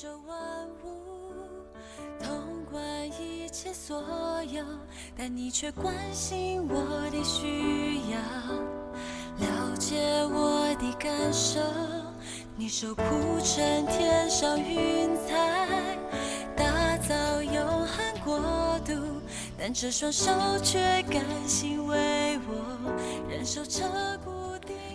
宙万物，统管一切所有，但你却关心我的需要，了解我的感受。你手铺成天上云彩，打造永恒国度，但这双手却甘心为我忍受这孤。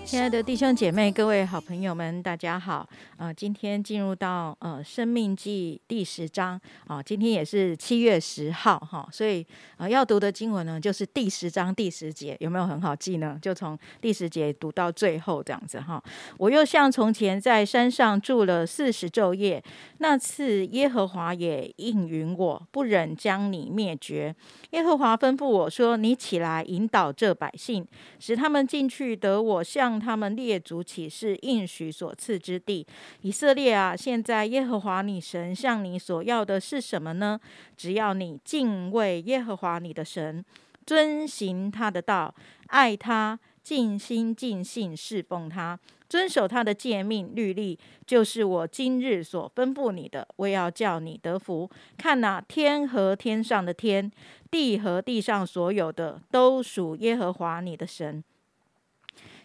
亲爱的弟兄姐妹、各位好朋友们，大家好！呃，今天进入到呃《生命记》第十章啊，今天也是七月十号哈，所以呃要读的经文呢，就是第十章第十节，有没有很好记呢？就从第十节读到最后这样子哈。我又像从前在山上住了四十昼夜，那次耶和华也应允我，不忍将你灭绝。耶和华吩咐我说：“你起来引导这百姓，使他们进去得我向。”他们列祖起誓应许所赐之地，以色列啊！现在耶和华你神向你所要的是什么呢？只要你敬畏耶和华你的神，遵行他的道，爱他，尽心尽性侍奉他，遵守他的诫命律例，就是我今日所吩咐你的。我要叫你得福。看哪，天和天上的天，地和地上所有的，都属耶和华你的神。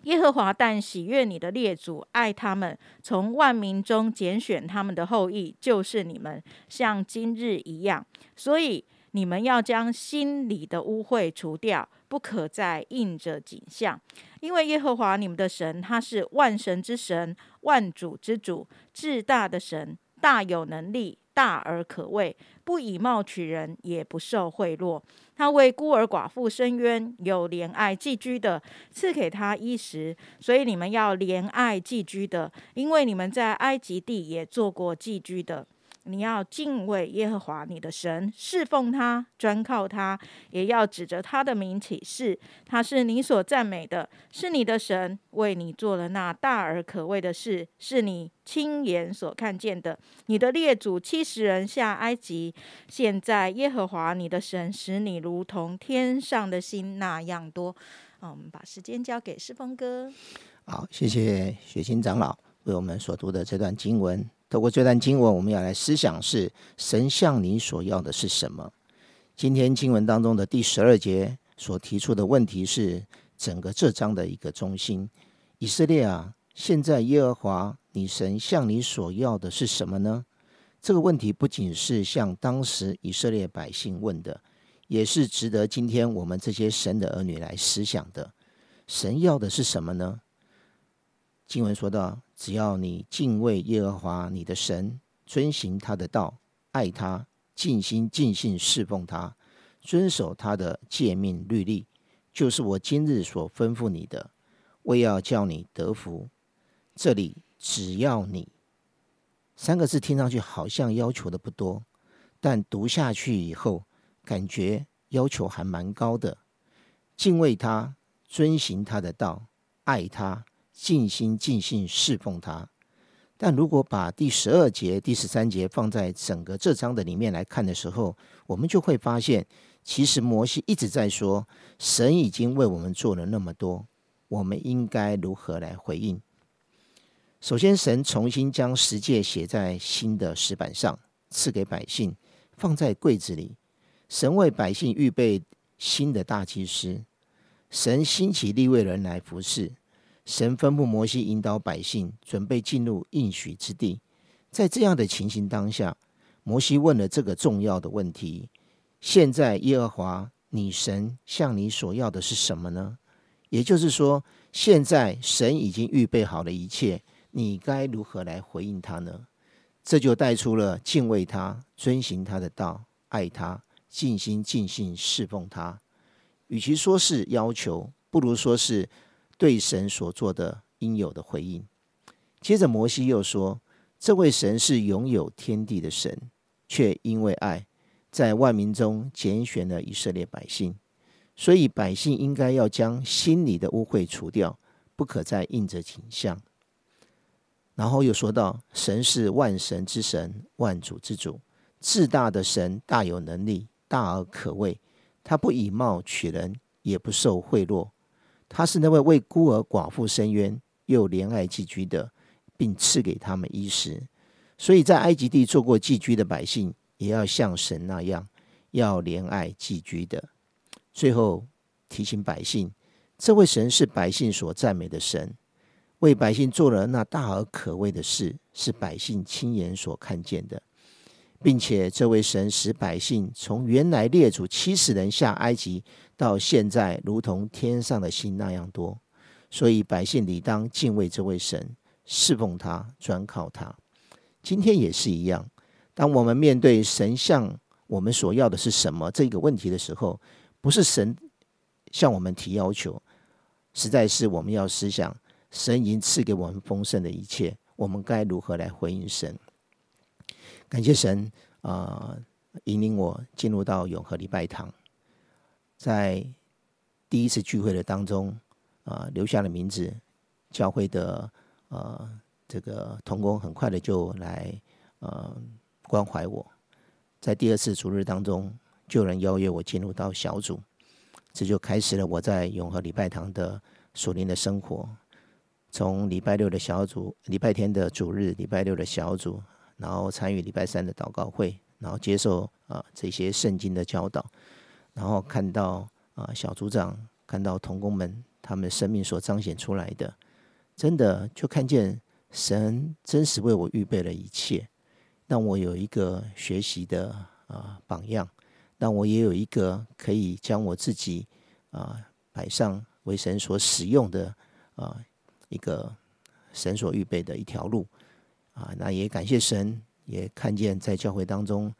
耶和华但喜悦你的列祖，爱他们，从万民中拣选他们的后裔，就是你们，像今日一样。所以你们要将心里的污秽除掉，不可再印着景象，因为耶和华你们的神，他是万神之神，万主之主，至大的神，大有能力。大而可畏，不以貌取人，也不受贿赂。他为孤儿寡妇伸冤，有怜爱寄居的，赐给他衣食。所以你们要怜爱寄居的，因为你们在埃及地也做过寄居的。你要敬畏耶和华你的神，侍奉他，专靠他，也要指着他的名起誓，他是你所赞美的，是你的神，为你做了那大而可畏的事，是你亲眼所看见的。你的列祖七十人下埃及，现在耶和华你的神使你如同天上的星那样多。好，我们把时间交给世峰哥。好，谢谢雪清长老为我们所读的这段经文。透过这段经文，我们要来思想：是神向你所要的是什么？今天经文当中的第十二节所提出的问题是整个这章的一个中心。以色列啊，现在耶和华你神向你所要的是什么呢？这个问题不仅是向当时以色列百姓问的，也是值得今天我们这些神的儿女来思想的。神要的是什么呢？经文说到。只要你敬畏耶和华你的神，遵行他的道，爱他，尽心尽性侍奉他，遵守他的诫命律例，就是我今日所吩咐你的，为要叫你得福。这里只要你三个字听上去好像要求的不多，但读下去以后，感觉要求还蛮高的。敬畏他，遵行他的道，爱他。尽心尽性侍奉他，但如果把第十二节、第十三节放在整个这章的里面来看的时候，我们就会发现，其实摩西一直在说，神已经为我们做了那么多，我们应该如何来回应？首先，神重新将十诫写在新的石板上，赐给百姓，放在柜子里。神为百姓预备新的大祭司，神兴起立位人来服侍。神吩咐摩西引导百姓准备进入应许之地，在这样的情形当下，摩西问了这个重要的问题：现在耶和华你神向你所要的是什么呢？也就是说，现在神已经预备好了一切，你该如何来回应他呢？这就带出了敬畏他、遵行他的道、爱他、尽心尽性侍奉他。与其说是要求，不如说是。对神所做的应有的回应。接着，摩西又说：“这位神是拥有天地的神，却因为爱，在万民中拣选了以色列百姓。所以，百姓应该要将心里的污秽除掉，不可再印着景象。”然后又说到：“神是万神之神，万主之主，至大的神，大有能力，大而可畏。他不以貌取人，也不受贿赂。”他是那位为孤儿寡妇伸冤又怜爱寄居的，并赐给他们衣食。所以在埃及地做过寄居的百姓，也要像神那样，要怜爱寄居的。最后提醒百姓，这位神是百姓所赞美的神，为百姓做了那大而可畏的事，是百姓亲眼所看见的，并且这位神使百姓从原来列祖七十人下埃及，到现在如同天上的星那样多。所以百姓理当敬畏这位神，侍奉他，专靠他。今天也是一样，当我们面对神向我们所要的是什么这个问题的时候，不是神向我们提要求，实在是我们要思想，神已经赐给我们丰盛的一切，我们该如何来回应神？感谢神啊，引领我进入到永和礼拜堂，在第一次聚会的当中啊，留下了名字，教会的呃。这个童工很快的就来呃关怀我，在第二次主日当中，就有人邀约我进入到小组，这就开始了我在永和礼拜堂的属灵的生活。从礼拜六的小组、礼拜天的主日、礼拜六的小组，然后参与礼拜三的祷告会，然后接受啊这些圣经的教导，然后看到啊小组长看到童工们他们生命所彰显出来的，真的就看见。神真实为我预备了一切，让我有一个学习的啊榜样，让我也有一个可以将我自己啊摆上为神所使用的啊一个神所预备的一条路啊。那也感谢神，也看见在教会当中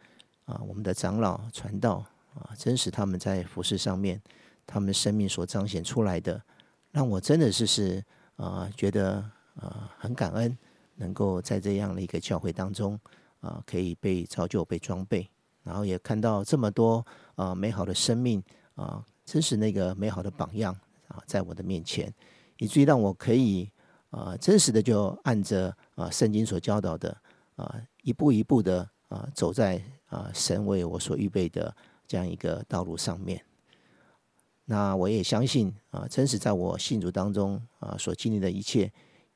啊，我们的长老传道啊，真实他们在服饰上面，他们生命所彰显出来的，让我真的是是啊觉得。啊，很感恩能够在这样的一个教会当中啊，可以被造就、被装备，然后也看到这么多啊美好的生命啊，真是那个美好的榜样啊，在我的面前，以至于让我可以啊真实的就按着啊圣经所教导的啊一步一步的啊走在啊神为我所预备的这样一个道路上面。那我也相信啊，真实在我信主当中啊所经历的一切。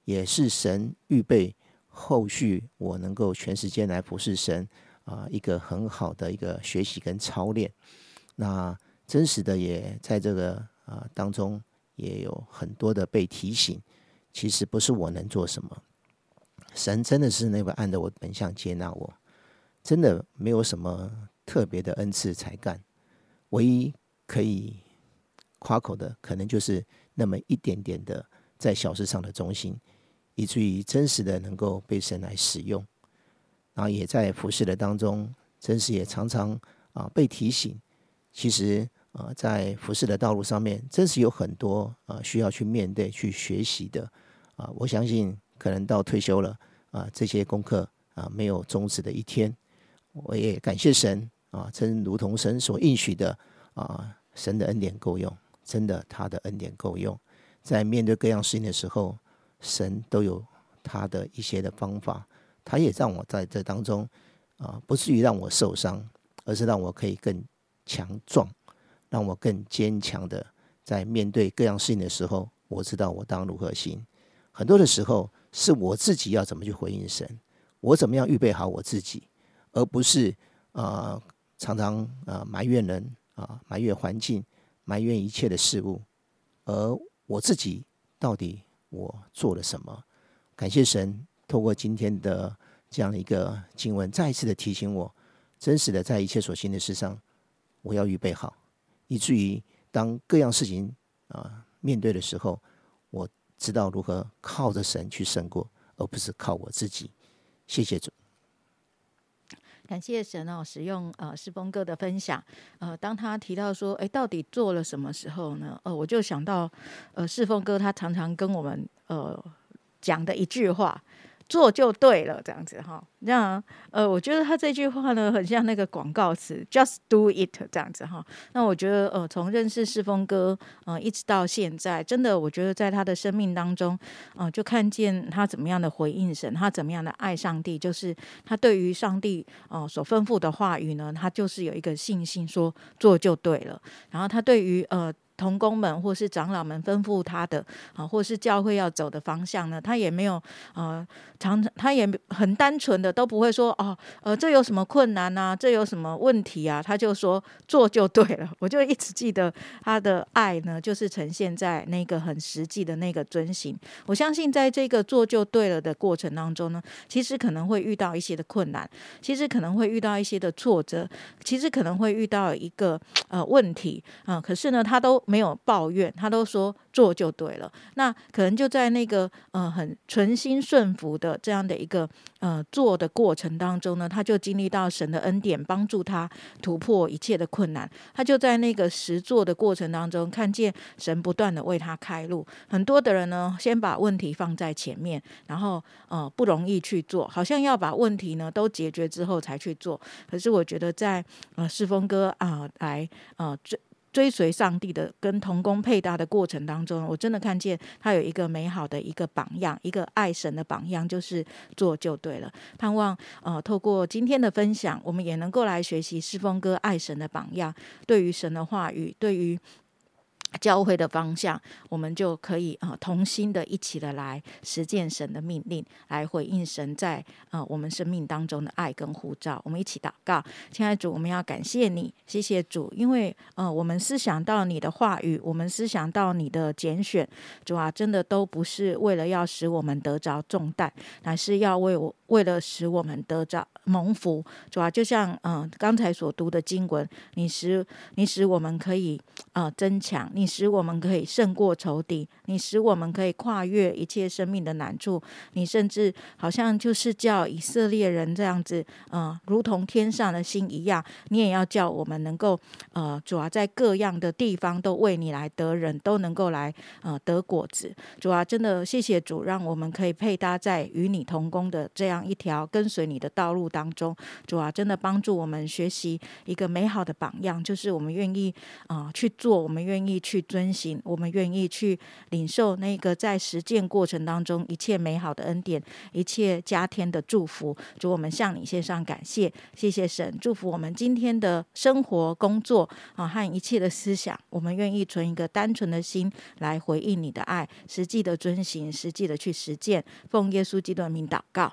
也是神预备后续我能够全时间来服侍神啊，一个很好的一个学习跟操练。那真实的也在这个啊当中也有很多的被提醒。其实不是我能做什么，神真的是那个按着我本相接纳我，真的没有什么特别的恩赐才干。唯一可以夸口的，可能就是那么一点点的在小事上的忠心。以至于真实的能够被神来使用，然后也在服侍的当中，真实也常常啊被提醒。其实啊，在服侍的道路上面，真是有很多啊需要去面对、去学习的啊。我相信，可能到退休了啊，这些功课啊没有终止的一天。我也感谢神啊，真如同神所应许的啊，神的恩典够用，真的他的恩典够用，在面对各样事情的时候。神都有他的一些的方法，他也让我在这当中啊，不至于让我受伤，而是让我可以更强壮，让我更坚强的在面对各样事情的时候，我知道我当如何行。很多的时候是我自己要怎么去回应神，我怎么样预备好我自己，而不是啊常常啊埋怨人啊埋怨环境埋怨一切的事物，而我自己到底。我做了什么？感谢神，透过今天的这样的一个经文，再一次的提醒我，真实的在一切所行的事上，我要预备好，以至于当各样事情啊面对的时候，知道如何靠着神去胜过，而不是靠我自己。谢谢主。感谢神哦，使用呃世峰哥的分享，呃，当他提到说，哎，到底做了什么时候呢？呃，我就想到，呃，世峰哥他常常跟我们呃讲的一句话。做就对了，这样子哈。那呃，我觉得他这句话呢，很像那个广告词，just do it 这样子哈。那我觉得呃，从认识世峰哥呃一直到现在，真的我觉得在他的生命当中，呃，就看见他怎么样的回应神，他怎么样的爱上帝，就是他对于上帝哦所吩咐的话语呢，他就是有一个信心说做就对了。然后他对于呃。童工们或是长老们吩咐他的啊，或是教会要走的方向呢，他也没有呃，常常他也很单纯的都不会说哦，呃，这有什么困难啊，这有什么问题啊，他就说做就对了。我就一直记得他的爱呢，就是呈现在那个很实际的那个遵行。我相信在这个做就对了的过程当中呢，其实可能会遇到一些的困难，其实可能会遇到一些的挫折，其实可能会遇到一个呃问题啊，可是呢，他都。没有抱怨，他都说做就对了。那可能就在那个呃很纯心顺服的这样的一个呃做的过程当中呢，他就经历到神的恩典，帮助他突破一切的困难。他就在那个实做的过程当中，看见神不断的为他开路。很多的人呢，先把问题放在前面，然后呃不容易去做，好像要把问题呢都解决之后才去做。可是我觉得在呃世峰哥啊来呃最。追随上帝的跟童工配搭的过程当中，我真的看见他有一个美好的一个榜样，一个爱神的榜样，就是做就对了。盼望呃，透过今天的分享，我们也能够来学习世风哥爱神的榜样，对于神的话语，对于。教会的方向，我们就可以啊，同心的一起的来实践神的命令，来回应神在啊我们生命当中的爱跟呼召。我们一起祷告，亲爱的主，我们要感谢你，谢谢主，因为呃，我们思想到你的话语，我们思想到你的拣选，主啊，真的都不是为了要使我们得着重担，乃是要为我为了使我们得着蒙福，主啊，就像嗯刚才所读的经文，你使你使我们可以呃增强你。使我们可以胜过仇敌，你使我们可以跨越一切生命的难处，你甚至好像就是叫以色列人这样子，呃，如同天上的心一样，你也要叫我们能够，呃，主要在各样的地方都为你来得人，都能够来，呃，得果子。主啊，真的谢谢主，让我们可以配搭在与你同工的这样一条跟随你的道路当中。主啊，真的帮助我们学习一个美好的榜样，就是我们愿意啊去做，我们愿意去。遵行，我们愿意去领受那个在实践过程当中一切美好的恩典，一切加添的祝福。主，我们向你献上感谢，谢谢神，祝福我们今天的生活、工作啊和一切的思想。我们愿意存一个单纯的心来回应你的爱，实际的遵行，实际的去实践。奉耶稣基督的名祷告，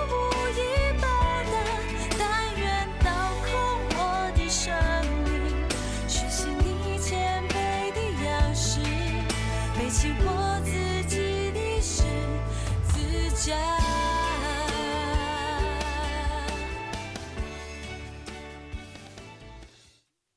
just